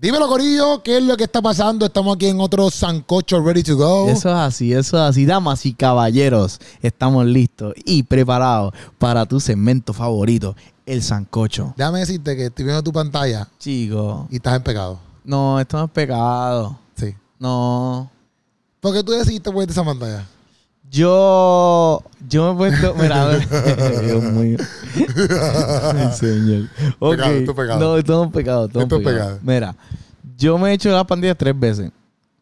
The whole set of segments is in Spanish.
Dímelo, Corillo, ¿qué es lo que está pasando? Estamos aquí en otro Sancocho Ready to Go. Eso es así, eso es así. Damas y caballeros, estamos listos y preparados para tu segmento favorito, el sancocho. Déjame decirte que estoy viendo tu pantalla Chico, y estás en pecado. no, esto no es pecado. Sí. No. ¿Por qué tú decidiste ponerte esa pantalla? Yo, yo me he puesto, mira, a ver. Dios mío. Ay, señor. Ok. Pecado, esto es pecado. No, esto no es pecado. Esto, Esto es pecado. pecado. Mira, yo me he hecho las pandillas tres veces.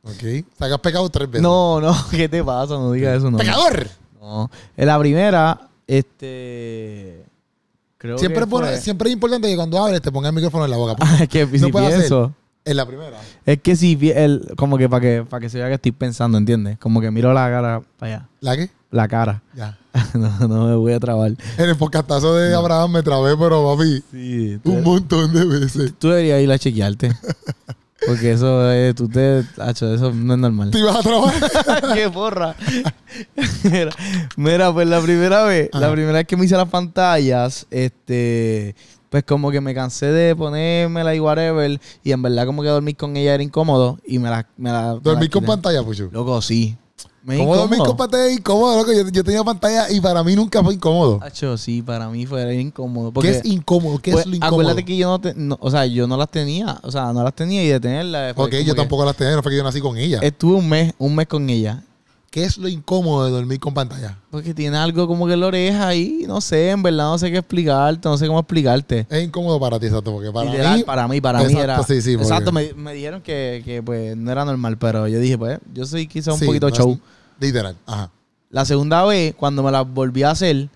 Ok. O sea, que has pecado tres veces. No, no, ¿qué te pasa? No digas eso, no. ¡Pecador! No. En la primera, este. Creo Siempre, que pone- siempre es importante que cuando hables te pongas el micrófono en la boca. Ah, es que si No puedo hacer. En la primera. Es que si el, como que para que para que se vea que estoy pensando, ¿entiendes? Como que miro la cara para allá. ¿La qué? La cara. Ya. no, no me voy a trabar. En el podcastazo de Abraham me trabé, pero papi, Sí. un montón de veces. Tú deberías ir a chequearte. Porque eso es, tú te, hacho, eso no es normal. ¿Te ibas a trabar? ¡Qué porra! mira, mira, pues la primera vez, la primera vez que me hice las pantallas, este, pues como que me cansé de ponérmela y whatever, y en verdad como que dormir con ella era incómodo, y me la... Me la me Dormir la con pantalla, Puchu. Loco, sí. Me ¿Cómo dormir con pantalla es incómodo, loco? Yo, yo tenía pantalla y para mí nunca fue incómodo. Hacho, sí, para mí fue incómodo. ¿Qué es incómodo? ¿Qué pues, es lo incómodo? Acuérdate que yo no, te- no- o sea, yo no las tenía, o sea, no las tenía y de tenerlas. pues, Ok, yo tampoco las tenía, no fue que yo nací con ella. Estuve un mes, un mes con ella. ¿Qué es lo incómodo de dormir con pantalla? Porque tiene algo como que en la oreja ahí, no sé, en verdad no sé qué explicarte, no sé cómo explicarte. Es incómodo para ti, exacto, porque para Literal, mí... para mí, para mí era. sí, sí, exacto, me, me dijeron que, que, pues no era normal, pero yo dije, pues, yo soy quizá un sí, poquito no es- show. Literal, ajá. La segunda vez, cuando me la volví a hacer,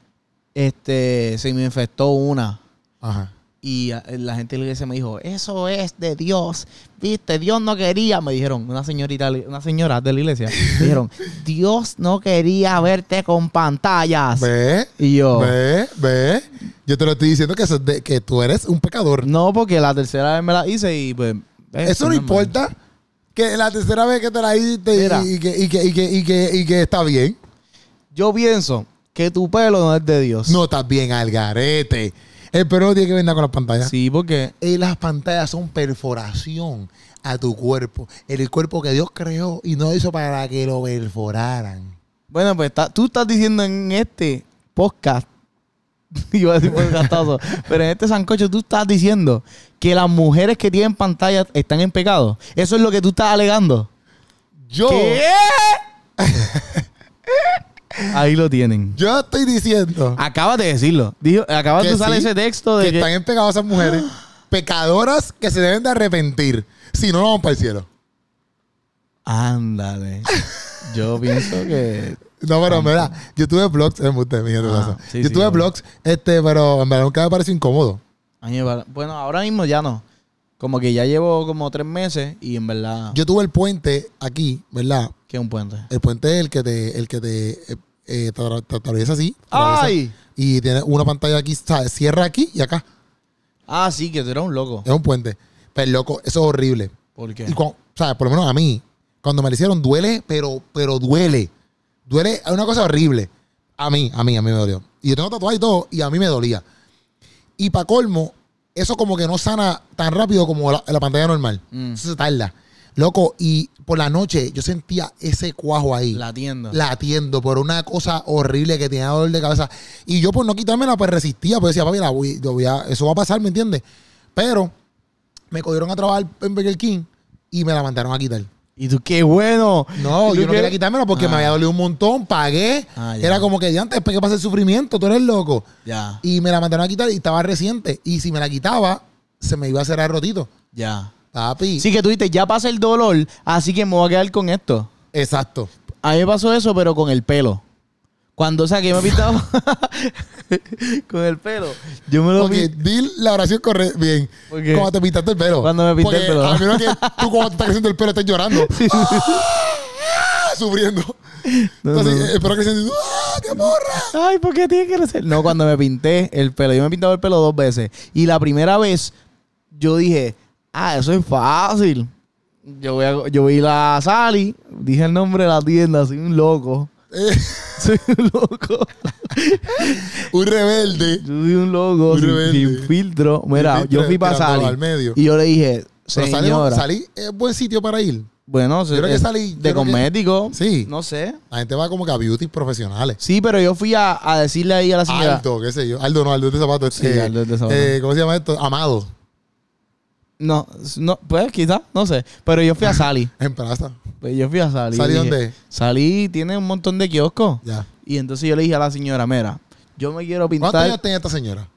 este, se me infectó una. Ajá. Y a- la gente de la iglesia me dijo, eso es de Dios. Viste, Dios no quería. Me dijeron, una señorita, una señora de la iglesia, me dijeron, Dios no quería verte con pantallas. ¿Ve? Y yo, ¿Ve? ¿Ve? Yo te lo estoy diciendo que, eso es de- que tú eres un pecador. no, porque la tercera vez me la hice y pues... Eso no importa. Que la tercera vez que te la hiciste Mira. y, y que, y, que, y, que, y, que, y que está bien. Yo pienso que tu pelo no es de Dios. No estás bien al garete. El pelo no tiene que nada con las pantallas. Sí, porque... Y las pantallas son perforación a tu cuerpo. El cuerpo que Dios creó y no hizo para que lo perforaran. Bueno, pues está- tú estás diciendo en este podcast, iba a decir podcastazo, pero en este sancocho tú estás diciendo que las mujeres que tienen pantalla están en pecado. Eso es lo que tú estás alegando. Yo, ¿Qué? Ahí lo tienen. yo estoy diciendo Acabas de decirlo. Dijo, acabas de usar sí, ese texto de que, que... están en pecado esas mujeres. Pecadoras que se deben de arrepentir. Si no, no vamos para el cielo. Ándale. Yo pienso que... No, pero mira, yo tuve blogs, es usted, mi Ah, sí, yo sí, tuve blogs, este, pero en verdad nunca me pareció incómodo. Bueno, ahora mismo ya no. Como que ya llevo como tres meses y en verdad... Yo tuve el puente aquí, ¿verdad? ¿Qué es un puente? El puente es el que te, el que te, eh, te, atra- te atraviesa así. te atraviesa, ¡Ay! Y tiene una pantalla aquí, ¿sabes? Cierra aquí y acá. Ah, sí, que tú eres un loco. Es un puente. Pero loco, eso es horrible. ¿Por qué? Y cuando, ¿sabes? Por lo menos a mí, cuando me lo hicieron, duele, pero, pero duele. Duele, es una cosa horrible. A mí, a mí, a mí me dolió. Y yo tengo tatuaje y todo, y a mí me dolía. Y para colmo, eso como que no sana tan rápido como la, la pantalla normal. Mm. Eso se tarda. Loco, y por la noche yo sentía ese cuajo ahí. La tienda. latiendo por una cosa horrible que tenía dolor de cabeza. Y yo por no quitármela, pues resistía, pues decía, papi, la voy- yo voy a- eso va a pasar, ¿me entiendes? Pero me cogieron a trabajar en Burger King y me la mandaron a quitar. ¿Y tú qué bueno? No, ¿Y yo no quería quitármela porque Ah, me había dolido un montón, pagué. Ah. Era como que ya antes, que pasa el sufrimiento, tú eres loco. Ya, Y me la mandaron a quitar y estaba reciente. Y si me la quitaba, se me iba a el rotito. ya. Papi. Sí que tú dices, ya pasa el dolor, así que me voy a quedar con esto. Exacto. A mí me pasó eso, pero con el pelo. Cuando, o sea, que yo me pintaba con el pelo. Yo me lo Porque pin- di la oración correcta bien. Cuando te pintaste el pelo. Cuando me pinté el pelo. A menos que tú cuando te estás creciendo el pelo estés llorando. ¡Ah! Sufriendo. No, Entonces, no. creciendo y tú, ¡ah, qué morra! Ay, ¿por qué tiene que ser? No, cuando me pinté el pelo. Yo me he pintado el pelo dos veces. Y la primera vez, yo dije, ah, eso es fácil. Yo voy a, yo vi la Sally, dije el nombre de la tienda, soy un loco. Eh, Soy un loco. un rebelde. Yo soy un loco Un sin, filtro. Mira, yo fui para Sally al medio. y yo le dije, Señora. salí, es buen sitio para ir. Bueno, creo que salí- yo de creo que- cosmético. Sí. No sé. La gente va como que a beauty profesionales. Sí, pero yo fui a, a decirle ahí a la señora. Aldo, qué sé yo. Aldo no, Aldo de zapatos. Sí, este, Aldo de zapatos. eh, ¿Cómo se llama esto? Amado. No, no, pues quizás, no sé. Pero yo fui a Sally. En plaza. Pues yo fui a Sally. ¿Sally dónde? Sally tiene un montón de kioscos. Ya. Y entonces yo le dije a la señora, mira, yo me quiero ¿Cuántos pintar. años tenía esta señora?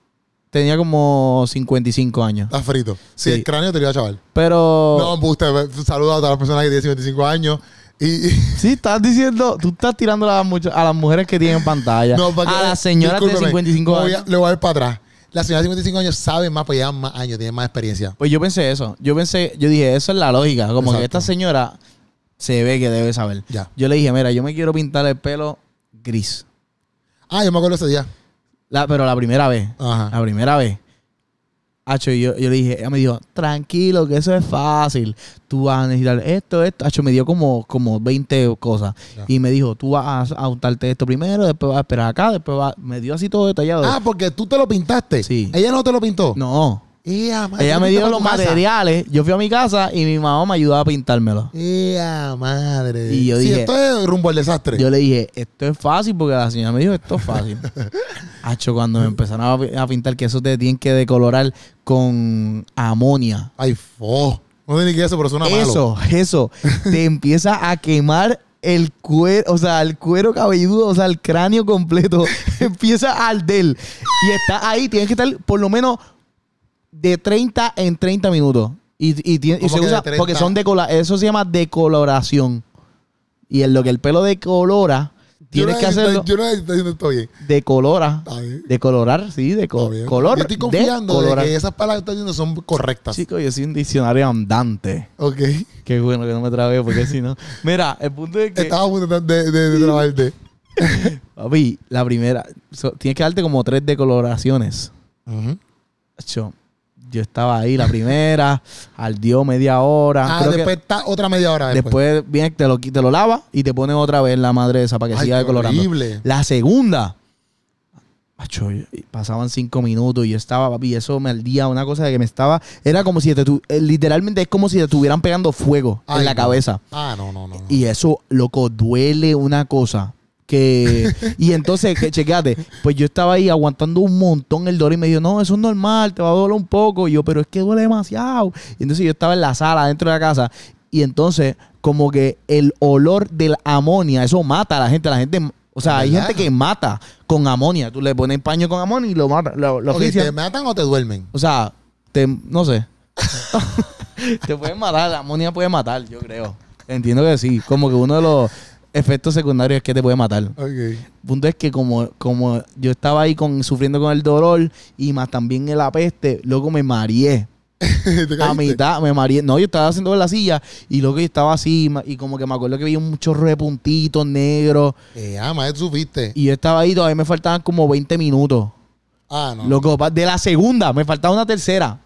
Tenía como 55 años. Está frito. Sí, Sí. el cráneo te lo iba a chaval. Pero. No, usted saluda a todas las personas que tienen 55 años. Y, y- Sí, estás diciendo, tú estás tirando a las, mucha- a las mujeres que tienen pantalla. no, para que- a las señoras de discúlpeme, 55 me voy a- años. Le voy a ver para atrás. Las señoras de 55 años saben más, pues llevan más años, tienen más experiencia. Pues yo pensé eso. Yo pensé, yo dije, eso es la lógica. Como que esta señora se ve que debe saber. Ya. Yo le dije, mira, yo me quiero pintar el pelo gris. Ah, yo me acuerdo ese día. La, pero la primera vez. Ajá. La primera vez. Hacho, yo, yo le dije, ella me dijo, tranquilo, que eso es fácil. Tú vas a necesitar esto, esto. Hacho, me dio como, como 20 cosas. Ya. Y me dijo, tú vas a, a untarte esto primero, después vas a esperar acá, después vas... Me dio así todo detallado. Ah, porque tú te lo pintaste. Sí. Ella no te lo pintó. no. Ella me dio los materiales. Yo fui a mi casa y mi mamá me ayudaba a pintármelo. Ea, madre. Y yo Sí, dije- esto es rumbo al desastre. Yo le dije, esto es fácil porque la señora me dijo, esto es fácil. Hacho, cuando me empezaron a, pi- a pintar que eso te tienen que decolorar con amonia. Ay, fo. No sé ni qué es eso, pero suena malo. Eso, eso. te empieza a quemar el cuero, o sea, el cuero cabelludo, o sea, el cráneo completo. empieza a arder. Y está ahí, tienes que estar por lo menos de 30 en 30 minutos. Y, y tiene- y ¿Cómo se de usa, 30? porque son decola, eso se llama decoloración. Y en lo que el pelo decolora, tienes no que hacerlo. Yo no está diciendo esto bien. Decolora. Está bien. Decolorar, sí, de bien. color. Yo estoy confiando de que esas palabras que estás diciendo son correctas. Chico, yo soy un diccionario andante. Ok. Qué bueno que no me trabé, porque si no. Mira, el punto es que. Estaba a punto de, de, de trabajarte. Papi, la primera. so- tienes que darte como tres decoloraciones. Ujú. Acho, yo estaba ahí la primera, ardió media hora. Ah, creo que después está otra media hora después. después viene, te lo, te lo lava y te ponen otra vez la madre esa para que Ay, siga decolorando. horrible. La segunda. Pasaban cinco minutos y yo estaba, papi, eso me ardía una cosa de que me estaba. Era como si te tu- eh, literalmente es como si te estuvieran pegando fuego Ay, en la no. cabeza. Ah, no, no, no. no. Y eso, loco, duele una cosa. Que, y entonces, que chequeate, pues yo estaba ahí aguantando un montón el dolor y me dijo, no, eso es normal, te va a doler un poco. Y yo, pero es que duele demasiado. Y entonces yo estaba en la sala, dentro de la casa, y entonces, como que el olor de la amonia, eso mata a la gente. La gente, o sea, hay gente que mata con amonia. Tú le pones paño con amonia y lo mata. Lo, lo Ok, asfixian. ¿Te matan o te duermen? O sea, te, no sé. te pueden matar, la amonia puede matar, yo creo. Entiendo que sí. Como que uno de los efectos secundarios es que te puede matar. Ok. El punto es que como, como yo estaba ahí con, sufriendo con el dolor y más también la peste, luego me mareé. ¿Te A mitad me mareé. No, yo estaba haciendo en la silla y luego yo estaba así y como que me acuerdo que había un chorro de puntitos negros Eh, ah, más tú supiste. y yo estaba ahí, todavía me faltaban como 20 minutos. Ah, no. Loco, de la segunda, me faltaba una tercera.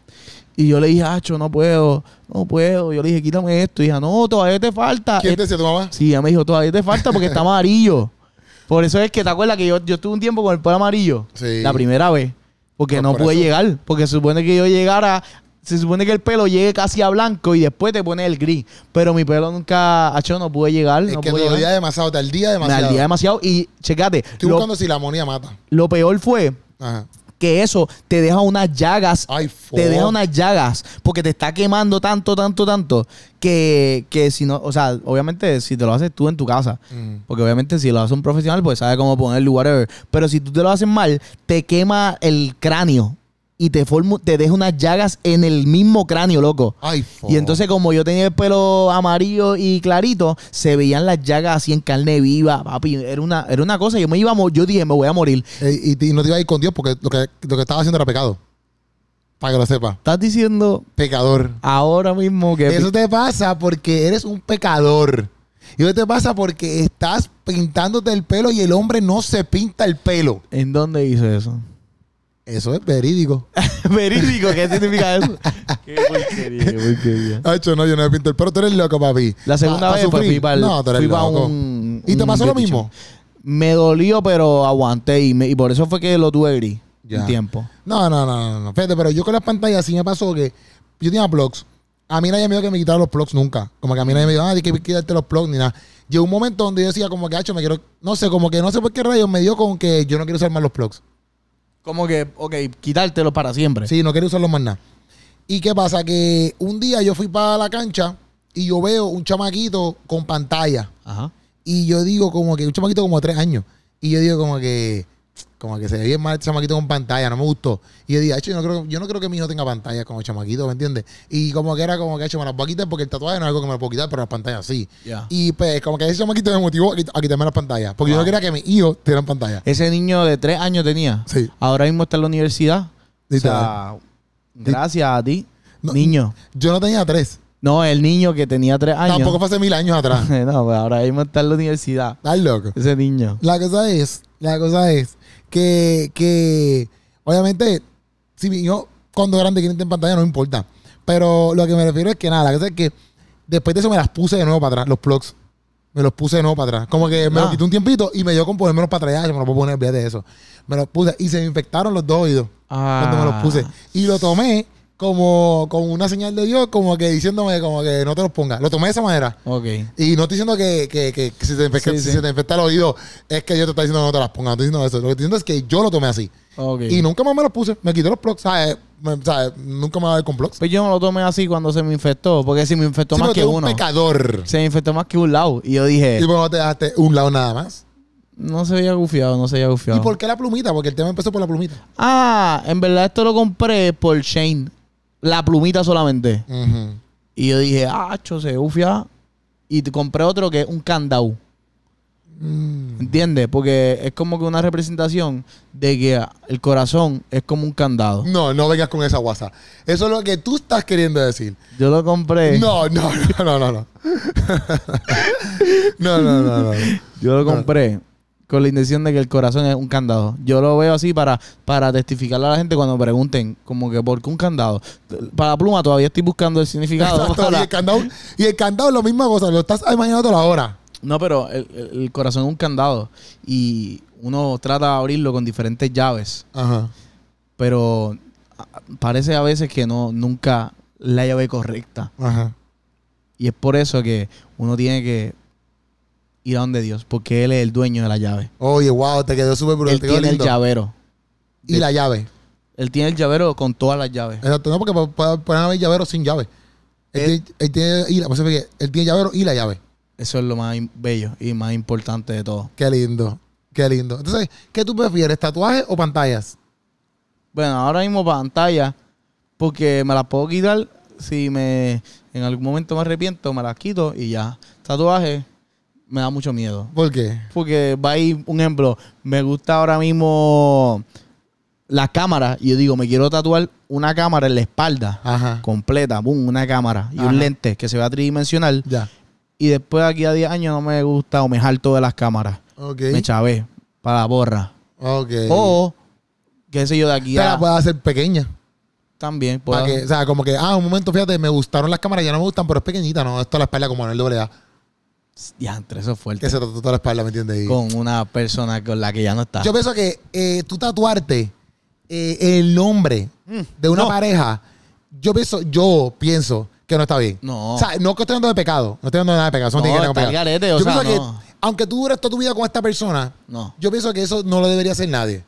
Y yo le dije, Acho, no puedo, no puedo. Yo le dije, quítame esto. Y dije, no, todavía te falta. ¿Quién te decía tu mamá? Sí, ella me dijo, todavía te falta porque está amarillo. Por eso es que te acuerdas que yo, yo estuve un tiempo con el pelo amarillo. Sí. La primera vez. Porque no por pude eso. llegar. Porque se supone que yo llegara. Se supone que el pelo llegue casi a blanco y después te pone el gris. Pero mi pelo nunca, Acho, no pude llegar. Es no que pude te llegar. demasiado, te ardía Me demasiado. ardía demasiado. Y checate, Estoy lo, buscando si la amonía mata. lo peor fue Ajá. Que eso te deja unas llagas Ay, te deja unas llagas porque te está quemando tanto, tanto, tanto que, que si no, o sea, obviamente si te lo haces tú en tu casa, Mm. porque obviamente si lo hace un profesional, pues sabe cómo ponerlo, whatever. Pero si tú te lo haces mal, te quema el cráneo y te forma, te deja unas llagas en el mismo cráneo, loco. Ay. Y entonces, como yo tenía el pelo amarillo y clarito, se veían las llagas así en carne viva, papi. Era una, era una cosa. Yo me iba a yo dije, me voy a morir. Eh, y, y no te iba a ir con Dios porque lo que, lo que estaba haciendo era pecado. Para que lo sepa. Estás diciendo Pecador. ahora mismo que. Eso te pasa porque eres un pecador. Y eso te pasa porque estás pintándote el pelo y el hombre no se pinta el pelo. ¿En dónde hice eso? Eso es verídico. Verídico, ¿qué significa eso? qué porquería, qué porquería. Hacho, no, yo no me pinto el pelo. Tú eres loco, papi. La segunda Pa- vez pues, fui para No, tú eres fui pa loco. un. ¿Y te pasó lo mismo? Me dolió, pero aguanté y, me- y por eso fue que lo tuve gris. Ya. Un tiempo. No, no, no, no, no. Fíjate, pero yo con las pantallas sí me pasó que yo tenía blogs a mí nadie me dijo que me quitara los plugs nunca. Como que a mí nadie me dijo, ah, hay que quitarte los plugs ni nada. Llegó un momento donde yo decía, como que, hacho, me quiero. No sé, como que no sé por qué rayos me dio con que yo no quiero usar más los plugs. Como que, ok, quitártelo para siempre. Sí, no quiero usarlos más nada. ¿Y qué pasa? Que un día yo fui para la cancha y yo veo un chamaquito con pantalla. Ajá. Y yo digo como que un chamaquito como de tres años. Y yo digo como que como que se ve bien mal el chamaquito con pantalla, no me gustó. Y yo dije, "Acho, yo no creo, yo no creo que mi hijo tenga pantalla como chamaquito, ¿me entiendes? Y como que era como que, hecho me las voy a quitar porque el tatuaje no es algo que me lo puedo quitar, pero las pantallas sí. Y pues como que ese chamaquito me motivó a quit- a quitarme las pantallas. Porque yo no quería que mis hijos tuvieran pantalla. Ese niño de tres años tenía. Sí. Ahora mismo está en la universidad. O sea, gracias a ti, No, niño. Yo no tenía tres. No, el niño que tenía tres años. Tampoco fue hace mil años atrás. no, pues ahora mismo está en la universidad. Estás loco. Ese niño. La cosa es, la cosa es que, que obviamente, si mi hijo cuando grande quiere en pantalla no me importa. Pero lo que me refiero es que nada, la cosa es que después de eso me las puse de nuevo para atrás, los plugs. Me los puse de nuevo para atrás. Como que me Ah. los quité un tiempito y me dio con ponérmelos para atrás. Yo me los puedo poner, de eso. Me los puse y se me infectaron los dos oídos cuando me los puse. Y lo tomé como, como una señal de Dios, como que diciéndome como que no te los pongas. Lo tomé de esa manera. Ok. Y no estoy diciendo que, que, que, que si, te infecta, Sí, si sí. se te infecta el oído es que Dios te está diciendo que no te las pongas. No estoy diciendo eso. Lo que estoy diciendo es que yo lo tomé así. Ok. Y nunca más me los puse. Me quité los plugs. ¿sabes? Me- ¿sabes? Nunca me va a ver con plugs. Pues yo no lo tomé así cuando se me infectó. Porque si me infectó Sí, más que uno. un pecador. Se me infectó más que un lado. Y yo dije, Y por no te dejaste un lado nada más. no se veía gufiado, no se veía gufiado. ¿Y por qué la plumita? Porque el tema empezó por la plumita. Ah, en verdad esto lo compré por Shane. La plumita solamente. Y yo dije, ah, cho, se gufia. Y te compré otro que es un candado. Mm. ¿Entiendes? Porque es como que una representación de que el corazón es como un candado. No, no vengas con esa guasa. Eso es lo que tú estás queriendo decir. Yo lo compré. No, no, no, no, no. No, no, no, no. no. Yo lo compré con la intención de que el corazón es un candado. Yo lo veo así para, para testificarle a la gente cuando pregunten, como que ¿por qué un candado? Para la pluma todavía estoy buscando el significado. Exacto, y, el candado, y el candado es la misma cosa. Lo estás imaginando ahora. No, pero el, el- corazón es un candado y uno trata de abrirlo con diferentes llaves, Ajá. pero parece a veces que no nunca la llave correcta. Ajá. Y es por eso que uno tiene que ir a donde Dios, porque Él es el dueño de la llave. Oye, wow, te quedó súper brutal. Él tiene el llavero. Y la llave. Él tiene el llavero con todas las llaves. Exacto, no, porque pu- pu- pueden haber llaveros sin llave. Él, Él- tiene, él tiene- y la- que él tiene llavero y la llave. Eso es lo más bello y más importante de todo. Qué lindo. Qué lindo. Entonces, ¿qué tú prefieres, tatuajes o pantallas? Bueno, ahora mismo pantalla, porque me las puedo quitar si me en algún momento me arrepiento, me las quito y ya. Tatuaje me da mucho miedo. ¿Por qué? Porque va a ir, un ejemplo, me gusta ahora mismo la cámara y yo digo, me quiero tatuar una cámara en la espalda Ajá. completa, boom, una cámara y Ajá. un lente que se vea tridimensional Ya. y después de aquí a 10 años no me gusta o me harto de las cámaras. Ok. Me chavé para la borra. Ok. O, qué sé yo, de aquí a... puedes hacer pequeña. También, puedo- que, o sea, como que, ah, un momento, fíjate, me gustaron las cámaras, ya no me gustan, pero es pequeñita, ¿no? Esto es la espalda como en el doble A. Diantre, eso es fuerte. Que se trató toda la espalda, ¿me entiendes? Con una persona con la que ya no está. Yo pienso que eh, tú tatuarte eh, el nombre de una no. pareja, yo pienso, yo pienso que no está bien. No. O sea, no que estoy hablando de pecado. No estoy hablando de nada de pecado. Eso no, tiene que ver con pecado. al garete, o yo sea, pienso no. que, aunque tú dures toda tu vida con esta persona, No. yo pienso que eso no lo debería hacer nadie.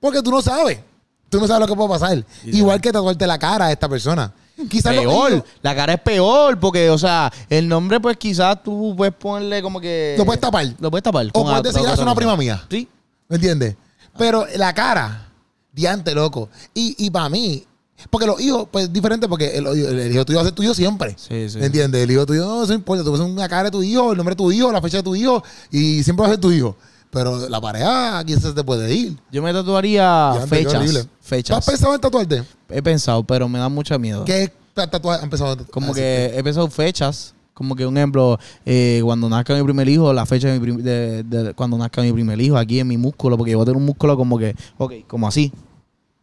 Porque tú no sabes. Tú no sabes lo que puede pasar. Igual que tatuarte la cara a esta persona. Quizás peor. La cara es peor porque, o sea, el nombre, pues quizás tú puedes ponerle como que. Lo puedes tapar. Lo puedes tapar. O puedes decir, "Ah, es una cosa". prima mía. Sí. ¿Me entiendes? Pero la cara, diante, loco. Y, y para mí, porque los hijos, pues es diferente porque el, el hijo tuyo va a ser tuyo siempre. Sí, sí. ¿Me entiendes? El hijo tuyo no, no importa. Tú ves una cara de tu hijo, el nombre de tu hijo, la fecha de tu hijo y siempre va a ser tu hijo. Pero la pareja, quizás se te puede ir. Yo me tatuaría fechas. horrible. ¿Tú Fechas. has pensado en tatuarte? He pensado, pero me da mucho miedo. ¿Qué tatuaje has empezado a Como que he pensado fechas. Como que un ejemplo, eh, cuando nazca mi primer hijo, la fecha de, mi prim- de- de cuando nazca mi primer hijo, aquí en mi músculo, porque yo voy a tener un músculo como que, ok, como así.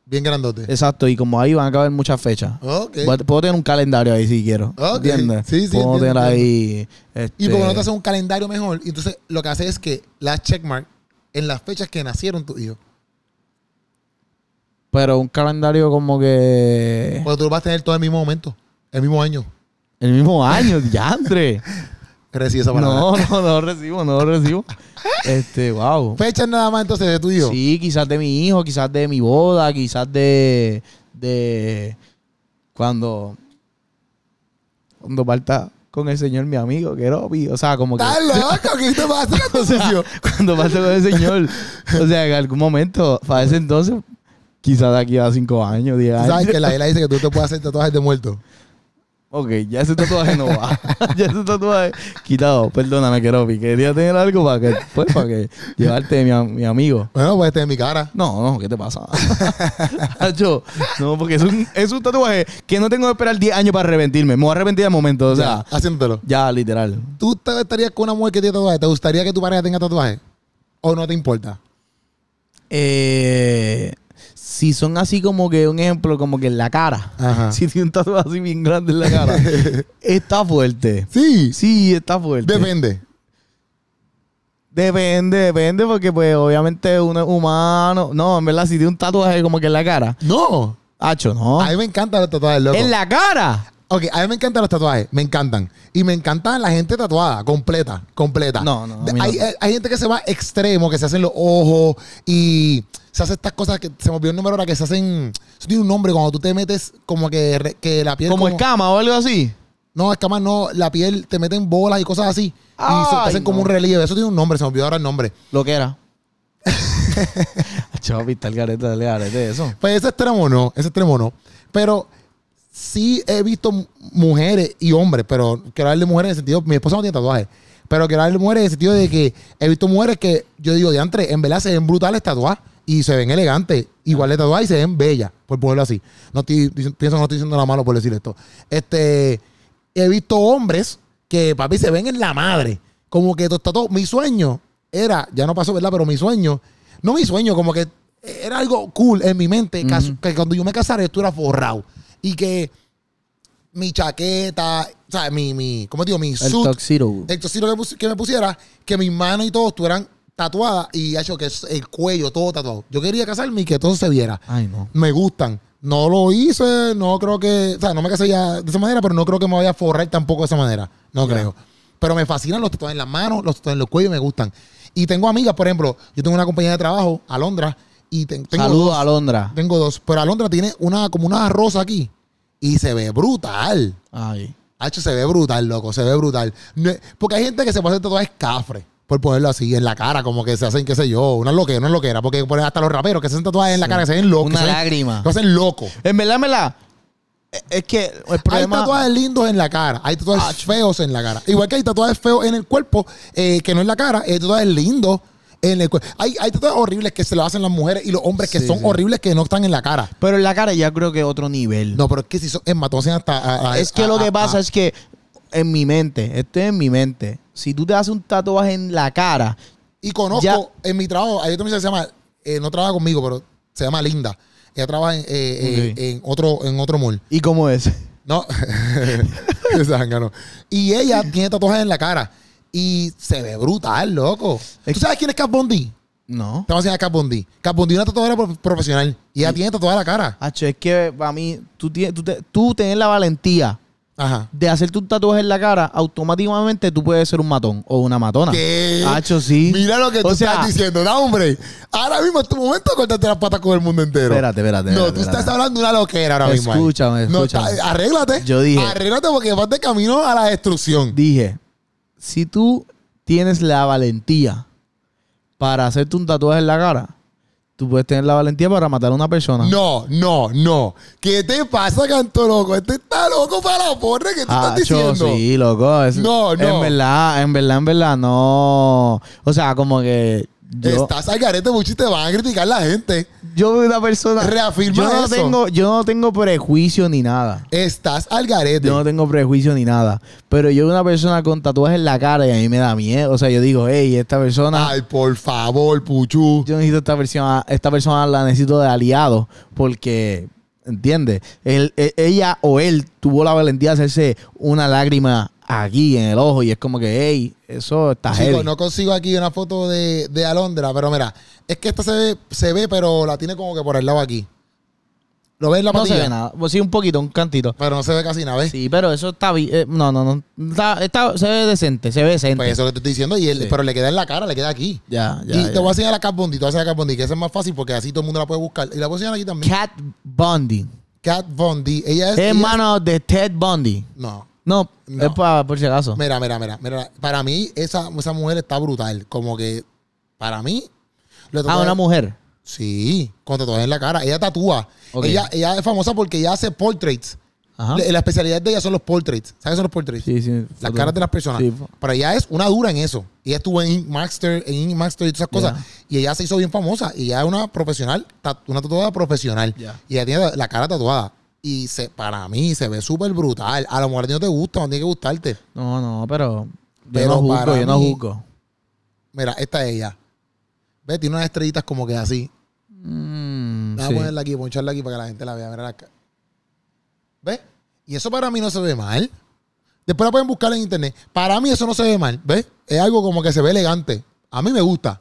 Bien grandote. Exacto, y como ahí van a caber muchas fechas. Ok. Voy a- Puedo tener un calendario ahí si quiero. Ok. ¿Entiendes? Sí, sí, Puedo entiendo, tener ahí. Y este, porque no te haces un calendario mejor, y entonces lo que hace es que la checkmark en las fechas que nacieron tus hijos. Pero un calendario como que. Porque tú vas a tener todo el mismo momento, el mismo año. El mismo año, diantre. Recibe esa palabra. No, no, no lo recibo, no lo recibo. Este, wow. Fechas nada más entonces de tu hijo. Sí, quizás de mi hijo, quizás de mi boda, quizás de. de. cuando. cuando parta con el señor, mi amigo, que era obvio. O sea, como que. ¿Estás loco? ¿Qué te pasa tu socio? cuando parta con el señor. O sea, en algún momento, para ese entonces, quizás de aquí a cinco años, diez años. ¿Sabes que la isla dice que tú te puedes hacer tatuajes de muerto? Ok, ya ese tatuaje no va. ya ese tatuaje quitado. Perdóname, Keropi. Quería tener algo para que, pues, para que llevarte mi, mi amigo. Bueno, pues este es mi cara. No, no, ¿qué te pasa? Hacho, no, porque es un, es un tatuaje que no tengo que esperar 10 años para arrepentirme. Me voy a arrepentir al momento, o sea, Ya, haciéndotelo. ya, literal. ¿Tú te estarías con una mujer que tiene tatuaje? ¿Te gustaría que tu pareja tenga tatuaje? ¿O no te importa? Eh, si son así como que un ejemplo, como que en la cara. Ajá. Si tiene un tatuaje así bien grande en la cara, está fuerte. Sí. Sí, está fuerte. Depende. Depende, depende, porque pues obviamente uno es humano. No, en verdad, si tiene un tatuaje como que en la cara. No. Hacho, no. A mí me encantan los tatuajes, loco. ¡En la cara! Ok, a mí me encantan los tatuajes, me encantan. Y me encantan la gente tatuada, completa, completa. No, no, no. hay, hay- gente que se va extremo, que se hacen los ojos y se hace estas cosas que se me olvidó el número ahora, que se hacen. Eso tiene un nombre cuando tú te metes como que, que la piel. Como escama o algo así. No, escamas no, la piel te meten bolas y cosas así. y se te Ay, hacen como un relieve. Eso tiene un nombre, se me olvidó ahora el nombre. Lo que era. Chaval, el garete, dale garete eso. Pues ese extremo no, ese extremo no. Pero sí he visto mu- mujeres y hombres, pero quiero hablar de mujeres en el sentido, mi esposa no tiene tatuajes, pero quiero hablar de mujeres en el sentido de que he visto mujeres que yo digo, de antes, en verdad se ven brutales tatuadas y se ven elegantes, igual de tatuadas y se ven bellas, por ponerlo así. No estoy, pienso que no estoy diciendo nada malo por decir esto. Este, he visto hombres que, papi, se ven en la madre. Como que todo está todo. Mi sueño era, ya no pasó, ¿verdad? Pero mi sueño, no mi sueño, como que era algo cool en mi mente, que cuando yo me casara esto era forrado. Y que mi chaqueta, o sea, mi, mi, ¿cómo te digo? Mi El suit, toxiro. el tocino que, que me pusiera, que mis manos y todo estuvieran tatuadas y hecho que el cuello todo tatuado. Yo quería casarme y que todo se viera. Ay, no. Me gustan. No lo hice, no creo que, o sea, no me casé ya de esa manera, pero no creo que me vaya a forrar tampoco de esa manera. No creo. Pero me fascinan los tatuajes en las manos, los tatuajes en los cuellos, me gustan. Y tengo amigas, por ejemplo, yo tengo una compañía de trabajo, Alondra, y te- tengo Saludos dos. a Londra. Tengo dos. Pero Alondra tiene una, como una rosa aquí. Y se ve brutal. Ay. Hacho, se ve brutal, loco. Se ve brutal. No porque hay gente que se puede hacer tatuajes cafre. Por ponerlo así, en la cara, como que se hacen, qué sé yo, una loquera, una loquera. Porque por hasta los raperos que se hacen tatuajes en la cara, que se ven locos. Una que lágrima. se hacen locos. En verdad, verdad. eh, Es que el Hay tatuajes lindos en la cara. Hay tatuajes feos en la cara. Igual que hay tatuajes feos en el cuerpo, eh, que no en la cara. Hay tatuajes lindos en el cuerpo. Hay, hay tatuajes horribles que se lo hacen las mujeres y los hombres que Sí, son sí. horribles que no están en la cara. Pero en la cara ya creo que otro nivel. No, pero es que si son hematomas hasta. a- a- es que a- lo que pasa es que en mi mente, esto es en mi mente. Si tú te haces un tatuaje en la cara, Y conozco Ya. en mi trabajo, hay otra muchacha que se llama, eh, no trabaja conmigo, pero se llama Linda. Ella trabaja en, eh, en otro, en otro mall. ¿y cómo es? No. Y ella tiene tatuajes en la cara. Y se ve brutal, loco. ¿Tú sabes quién es Kat Von D? No. Te voy a enseñar a Kat Von D. Kat Von D es una tatuadora pro- profesional. Y ella tiene tatuada la cara. Hacho, es que para mí, tú, tienes, tú, te- tú tenés la valentía Ajá. de hacerte un tatuaje en la cara, automáticamente tú puedes ser un matón o una matona. ¿Qué? Hacho, sí. Mira lo que tú O sea, estás diciendo. No, hombre. Ahora mismo es tu momento de cortarte las patas con el mundo entero. Espérate, espérate, No, espérate, tú estás espérate. hablando de una loquera ahora mismo. ahí. Escúchame, No, escúchame. está- arréglate. Yo dije- Arréglate porque vas de camino a la destrucción. Dije, si tú tienes la valentía para hacerte un tatuaje en la cara, tú puedes tener la valentía para matar a una persona. No, no, no. ¿Qué te pasa, canto loco? Este está loco para la porra que tú estás diciendo. sí, loco. es- No, no. En verdad, en verdad, en verdad, no. O sea, como que yo, Estás al garete mucho y te van a criticar la gente. yo veo una persona. Reafirma yo no eso. tengo, yo no tengo prejuicio ni nada. Estás al garete. Yo no tengo prejuicio ni nada. Pero yo veo una persona con tatuajes en la cara y a mí me da miedo. O sea, yo digo, hey, esta persona. Ay, por favor, Puchu. yo necesito esta persona, esta persona la necesito de aliado porque, ¿entiendes? Él- e- ella o él tuvo la valentía de hacerse una lágrima aquí en el ojo y es como que, hey, eso está heavy. no consigo aquí una foto de, de Alondra, pero mira, es que esta se ve, se ve, pero la tiene como que por el lado aquí. ¿Lo ves en la No se ve nada. Pues sí, un poquito, un cantito. Pero no se ve casi nada, ¿ves? Sí, pero eso está bien. no, no, no. Está, está- se ve decente, se ve decente. Pues eso es lo que te estoy diciendo. Y él, Sí. Pero le queda en la cara, le queda aquí. Ya, ya. y ya. te voy a enseñar la Cat Bondi. Te voy a enseñar la Cat Bondi, que esa es más fácil porque así todo el mundo la puede buscar. Y la puedo enseñar aquí también. Cat Bundy. Cat Bondi. Ella es. Es ella es- hermano de Ted Bundy. No. No, No. es para por si acaso. Mira, mira, mira, mira. Para mí, esa, esa mujer está brutal. Como que, para mí. le Ah, una mujer. Sí, con tatuajes en la cara. Ella tatúa. Ok. Ella, ella es famosa porque ella hace portraits. Ajá. La especialidad de ella son los portraits. ¿Sabes qué son los portraits? Sí, sí. Las foto. caras de las personas. Sí. Pero ella es una dura en eso. Ella estuvo en Ink Master, en Ink Master y todas esas cosas. Ya. Y ella se hizo bien famosa. Y ella es una profesional, una tatuada profesional. Ya. Y ella tiene la cara tatuada. Y se, para mí se ve súper brutal. A lo mejor a ti no te gusta, no tiene que gustarte. No, no, pero. Yo Pero no juzgo, yo no juzgo. Mira, esta es ella. Ve, tiene unas estrellitas como que así. Mm, Voy a sí. ponerla aquí, poncharla aquí para que la gente la vea. Mira acá. ¿Ves? Y eso para mí no se ve mal. Después la pueden buscar en internet. Para mí eso no se ve mal. ¿Ves? Es algo como que se ve elegante. A mí me gusta.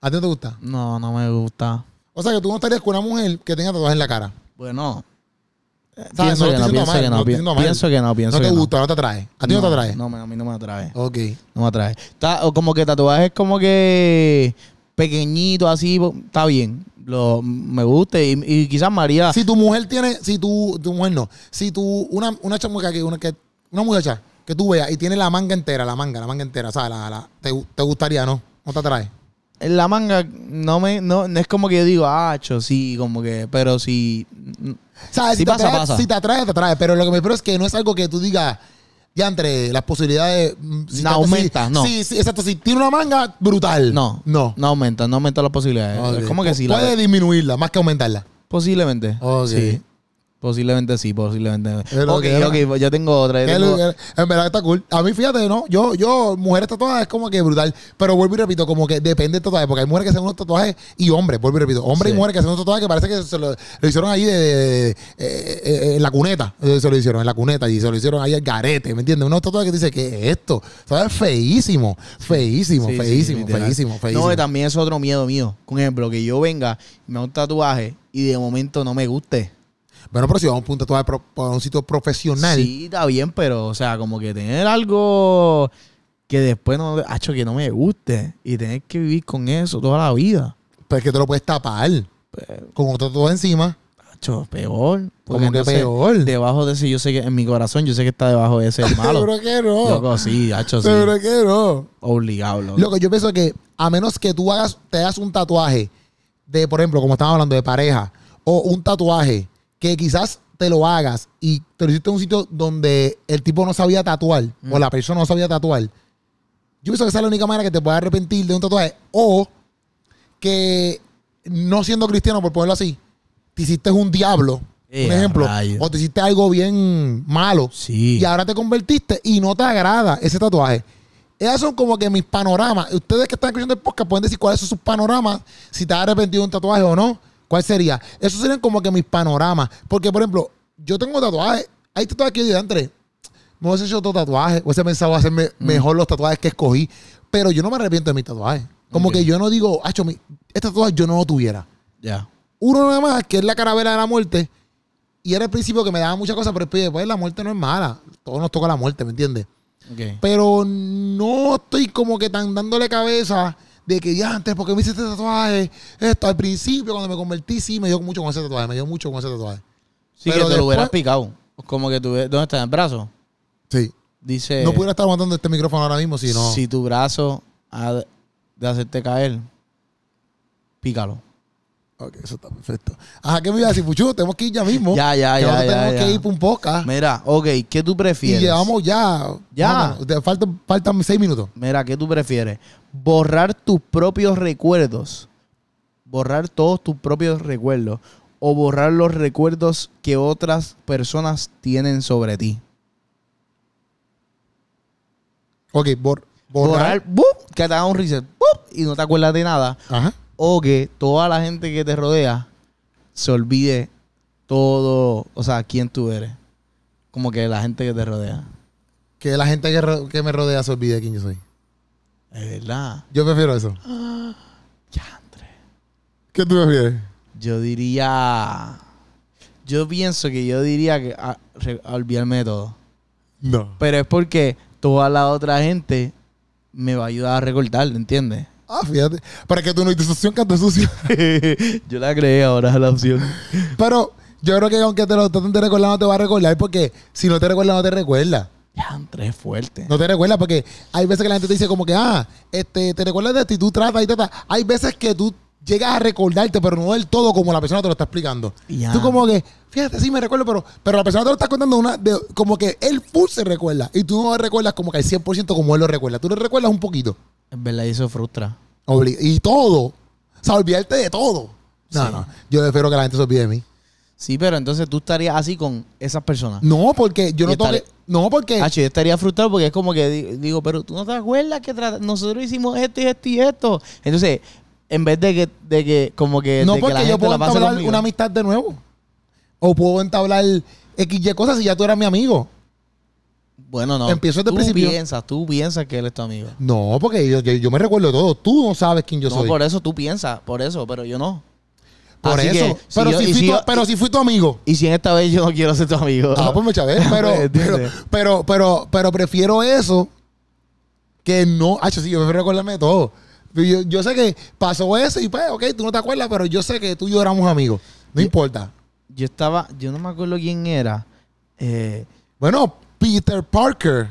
¿A ti no te gusta? No, no me gusta. O sea que tú no estarías con una mujer que tenga tatuajes en la cara. Bueno. Pienso que no, pienso que no pienso que no, pienso no te que no. gusta, no te atrae. ¿A ti no, te atrae? No, me- a mí no me atrae. Ok. No me atrae. Está, o como que tatuajes como que pequeñito, así, está bien. Lo, me gusta y, y quizás María. Si tu mujer tiene, si tu, tu mujer no, si tu, una, una chamuca que, una, que, una muchacha que tú veas y tiene la manga entera, la manga, la manga entera, ¿sabes? La, la- te, te gustaría, ¿no? ¿No te atrae? La manga no me no, no es como que yo digo, ah, cho, sí, como que, pero si ¿Sabes? Si, te pasa, atrae, pasa. si te atrae, te atrae. Pero lo que me espero es que no es algo que tú digas, ya entre las posibilidades. mm, si No te- aumenta, si- no. Sí, sí, exacto. Si tiene una manga, brutal. no, No. no aumenta, no aumenta las posibilidades. Ok. Es como que sí, la- Puede disminuirla más que aumentarla. posiblemente. Sí. Posiblemente sí, posiblemente. Pero ok, ok, pues yo tengo otra. yo tengo- En verdad está cool. A mí, fíjate, ¿no? Yo, yo, mujeres tatuadas es como que brutal. Pero vuelvo y repito, como que depende del tatuaje. Porque hay mujeres que hacen unos tatuajes y hombres, vuelvo y repito. Hombres Sí. y mujeres que hacen unos tatuajes que parece que se lo, lo hicieron ahí de, de- de- eh, eh, en la cuneta. Eh, Se lo hicieron en la cuneta y se lo hicieron ahí al garete, ¿me entiendes? Unos tatuajes que dice que es esto? ¿Sabes? Feísimo, feísimo, Sí, feísimo, feísimo, feísimo. No, y también es otro miedo mío. Por ejemplo, que yo venga me haga un tatuaje y de momento no me guste. Bueno, pero si vamos a un tatuaje pro- para un sitio profesional. Sí, está bien, pero, o sea, como que tener algo que después no, hacho, que no me guste y tener que vivir con eso toda la vida. Pues que te lo puedes tapar Pues, con otro tatuaje encima. hacho, peor. Porque Como que peor. Debajo de ese, yo sé que en mi corazón, yo sé que está debajo de ese el malo. Seguro que no. Loco, sí, hacho, sí. Seguro que no. Obligado, loco. Lo que yo pienso que a menos que tú hagas, te hagas un tatuaje de, por ejemplo, como estamos hablando de pareja, o un tatuaje que quizás te lo hagas y te lo hiciste en un sitio donde el tipo no sabía tatuar Mm. o la persona no sabía tatuar. Yo pienso que esa es la única manera que te puedes arrepentir de un tatuaje. O que no siendo cristiano, por ponerlo así, te hiciste un diablo, Eh, un ejemplo, o te hiciste algo bien malo Sí. y ahora te convertiste y no te agrada ese tatuaje. Esos son como que mis panoramas. Ustedes que están escuchando el podcast pueden decir cuáles son sus panoramas, si te has arrepentido de un tatuaje o no. ¿Cuál sería? Esos serían como que mis panoramas. Porque, por ejemplo, yo tengo tatuajes. Hay tatuajes que yo digo, entre, me hubiese hecho otro tatuaje, hubiese pensado hacerme Mm. mejor los tatuajes que escogí. Pero yo no me arrepiento de mis tatuajes. Como que yo no digo, hacho, este tatuaje yo no lo tuviera. Ya. Uno nada más, que es la caravera de la muerte. Y era el principio que me daba muchas cosas, pero después la muerte no es mala. Todos nos toca la muerte, ¿me entiendes? Ok. Pero no estoy como que tan dándole cabeza de que ya antes, porque me hice este tatuaje? Esto, al principio, cuando me convertí, sí, me dio mucho con ese tatuaje, me dio mucho con ese tatuaje. Sí, Pero que te lo hubieras picado. Como que tú, ¿dónde está? ¿En el brazo? Sí. Dice. no pudiera estar aguantando este micrófono ahora mismo si no. Si tu brazo ha de hacerte caer, pícalo. Ok, eso está perfecto. Ajá, ¿qué me iba a decir, Puchu? Tenemos que ir ya mismo. Ya, ya, ya, ya, tenemos ya. que ir por un podcast. Mira, ok, ¿qué tú Y prefieres? llevamos ya. Ya. más o menos. Te Faltan, faltan seis minutos. Mira, ¿qué tú prefieres? ¿Borrar tus propios recuerdos? ¿Borrar todos tus propios recuerdos? ¿O borrar los recuerdos que otras personas tienen sobre ti? Ok, bor- Borrar, borrar. que te haga un reset ¡bup! y no te acuerdas de nada. Ajá. O que toda la gente que te rodea se olvide todo, o sea, quién tú eres. Como que la gente que te rodea. Que la gente que, me rodea se olvide de quién yo soy. Es verdad. Yo prefiero eso. ¿Qué tú prefieres? Yo diría. Yo pienso que yo diría que a, re- a olvidarme de todo. No. Pero es porque toda la otra gente me va a ayudar a recordar, ¿entiendes? Ah, fíjate. Para que tú no dices opción canto sucio. yo la creé ahora la opción. Pero yo creo que aunque te lo traten de recordar, no te va a recordar porque si no te recuerda, no te recuerda. Ya, tres fuerte. No te recuerda porque hay veces que la gente te dice como que, ah, este, te recuerdas de y tú tratas y tratas. Hay veces que tú llegas a recordarte, pero no del todo como la persona te lo está explicando. Ya. Tú como que, fíjate, sí me recuerdo, pero, pero la persona te lo está contando una, de, como que él full se recuerda y tú no recuerdas como que al 100% como él lo recuerda. Tú lo recuerdas un poquito. Es verdad, eso frustra. Y todo. O sea, olvidarte de todo. No, Sí. no. Yo espero que la gente se olvide de mí. Sí, pero entonces tú estarías así con esas personas. No, porque yo no Y tengo estaré- que- No, porque. Hacho, yo estaría frustrado porque es como que di- digo, pero tú no te acuerdas que nosotros hicimos esto y esto y esto. Entonces, en vez de que, de que como que, no de que porque la yo gente puedo entablar conmigo. una amistad de nuevo. O puedo entablar XY cosas si ya tú eras mi amigo. Bueno, no. Empiezo desde el tú principio. piensas, tú piensas que él es tu amigo. No, porque yo, yo, yo me recuerdo todo. Tú no sabes quién yo no, soy. por eso tú piensas, por eso, pero yo no. Por Así eso. que, pero, yo- si fui si tu, yo- pero si fui tu amigo. Y si en esta vez yo no quiero ser tu amigo. Ah, pues me chavé. Pero, ¿Me pero, pero, pero, pero prefiero eso que no. Ah, sí, yo prefiero recordarme de todo. Yo, yo sé que pasó eso y pues, ok, tú no te acuerdas, pero yo sé que tú y yo éramos amigos. No importa. Yo estaba, yo no me acuerdo quién era. Eh, Bueno, Peter Parker.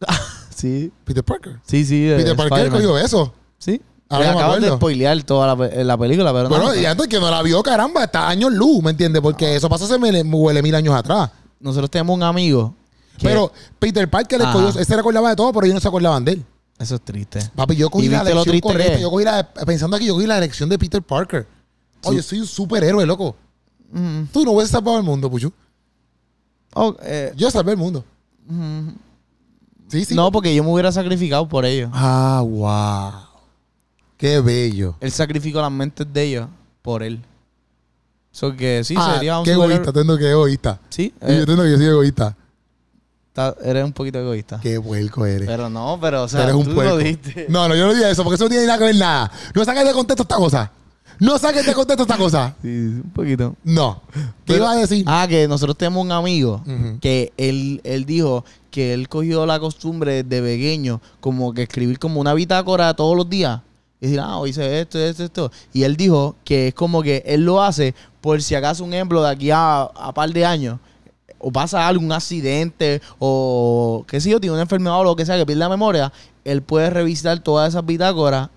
sí, Peter Parker. sí, sí. eh, Peter Parker cogió eso. Sí. Ahora acabas de spoilear toda la, pe- la película, pero Bueno, no. y antes que no la vio, caramba, está años luz, ¿me entiendes? Porque eso pasó hace mil, huele mil años atrás. Nosotros tenemos un amigo. que- Pero Peter Parker le cogió, él se recordaba de todo, pero ellos no se acordaban de él. Eso es triste. Papi, yo cogí ¿Y la que correcta. Yo cogí la, pensando aquí, yo cogí la elección de Peter Parker. Oye, soy un superhéroe, loco. Mm. Tú no hubieses salvado el mundo, Puchu. Oh, eh, Yo salvé el mundo. Sí, sí. No, porque yo me hubiera sacrificado por ellos. Ah, wow. Qué bello. Él sacrificó las mentes de ellos por él. Eso que sí, ah, sería un qué superhéroe. egoísta, tengo que egoísta. Sí, eh, yo tengo que soy egoísta. está- eres un poquito egoísta. Qué puerco eres. Pero no, pero o sea, eres un tú puerco. lo diste. No, no, yo no dije eso, porque eso no tiene nada que ver nada. No saques de contexto esta cosa. No saques de contexto esta cosa. Sí, un poquito. No. ¿Qué Pero- iba a decir? Ah, que nosotros tenemos un amigo Ujú. que él, él dijo que él cogió la costumbre de pequeño como que escribir como una bitácora todos los días. Y decir, ah, hoy hice esto, esto, esto. Y él dijo que es como que él lo hace por si acaso un ejemplo de aquí a, a par de años o pasa algún accidente o qué sé yo, tiene una enfermedad o lo que sea que pierde la memoria, él puede revisitar todas esas bitácoras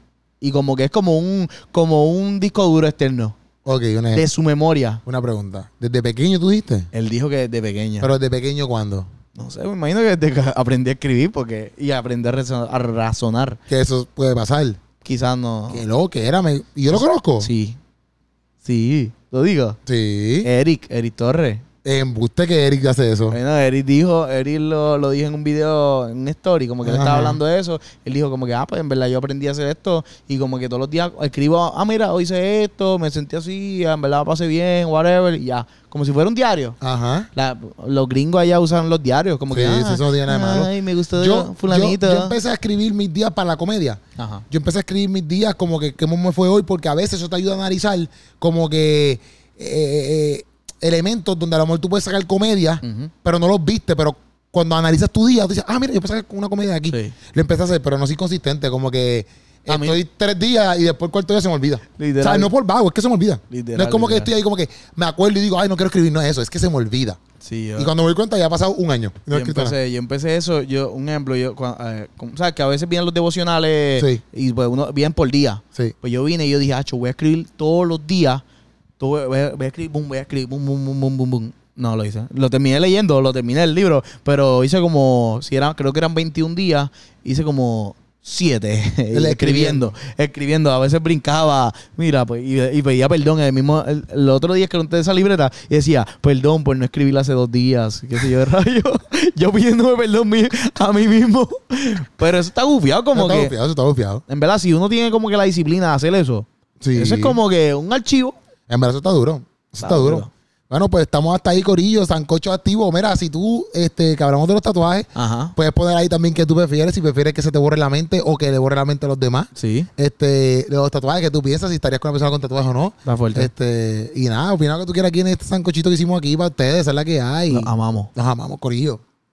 y como que es como un, como un disco duro externo Ok, una, de su memoria. una pregunta. ¿Desde pequeño tú dijiste? Él dijo que desde pequeño. Pero desde pequeño, ¿cuándo? No sé, me imagino que desde que aprendí a escribir porque y aprendí a razonar, a razonar. Que eso puede pasar. Quizás no. Qué loco que era. me- ¿Y yo lo conozco? Sí. Sí, lo digo. Sí. Eric, Eric Torres. Embuste que Eric hace eso. Bueno, Eric dijo, Eric lo, lo dijo en un video, en una story, como que él estaba hablando de eso. Él dijo como que, ah, pues en verdad yo aprendí a hacer esto y como que todos los días escribo, ah, mira, hoy hice esto, me sentí así, en verdad pasé bien, whatever, y ya. Como si fuera un diario. Ajá. La- los gringos allá usan los diarios, como que, Sí, ah, eso no tiene nada de malo. Ay, me gustó Yo, fulanito. yo, yo empecé a escribir mis días para la comedia. Ajá. Yo empecé a escribir mis días como que cómo me fue hoy, porque a veces eso te ayuda a analizar como que eh, eh, elementos donde a lo mejor tú puedes sacar comedia, pero no los viste, pero cuando analizas tu día, tú dices, ah, mira, yo empecé a sacar una comedia de aquí. Sí. Lo empecé a hacer, pero no soy consistente, como que A mí- estoy tres días y después el cuarto día se me olvida. Literal. O sea, no por vago, es que se me olvida. Literal, no es como que estoy ahí como que me acuerdo y digo, ay, no quiero escribir, no es eso, es que se me olvida. Sí, yo, Y cuando me doy cuenta ya ha pasado un año. No yo empecé, yo empecé eso, yo, un ejemplo, yo, cua- eh, como- ¿sabes? Que a veces vienen los devocionales Sí. y pues uno vienen por día. Sí. Pues yo vine y yo dije, acho, voy a escribir todos los días. Voy, a, voy a escribir, boom, voy a escribir, boom, boom, boom, boom, boom, boom. No lo hice. Lo terminé leyendo, lo terminé el libro, pero hice como, si eran, creo que eran 21 días, hice como 7 Él escribiendo, escribiendo. A veces brincaba, mira, pues, y, y pedía perdón. El mismo, el, el otro día que conté esa libreta y decía, perdón por no escribir hace dos días, qué sé yo, de rayo. yo pidiéndome perdón a mí mismo. Pero eso está bufiado como está que, bufiado, eso está bufiado. en verdad, si uno tiene como que la disciplina de hacer eso, Sí. eso es como que un archivo. En verdad, eso está duro. Eso está, Está duro. duro. Bueno, pues estamos hasta ahí, Corillo, Sancocho activo. Mira, si tú, este, que hablamos de los tatuajes, Ajá. puedes poner ahí también que tú prefieres, si prefieres que se te borre la mente o que le borre la mente a los demás. Sí, Este, los tatuajes que tú piensas, si estarías con una persona con tatuajes o no. está fuerte. Este, y nada, opina lo que tú quieras aquí en este sancochito que hicimos aquí para ustedes, es la que hay. Lo amamos. Los amamos, Corillo.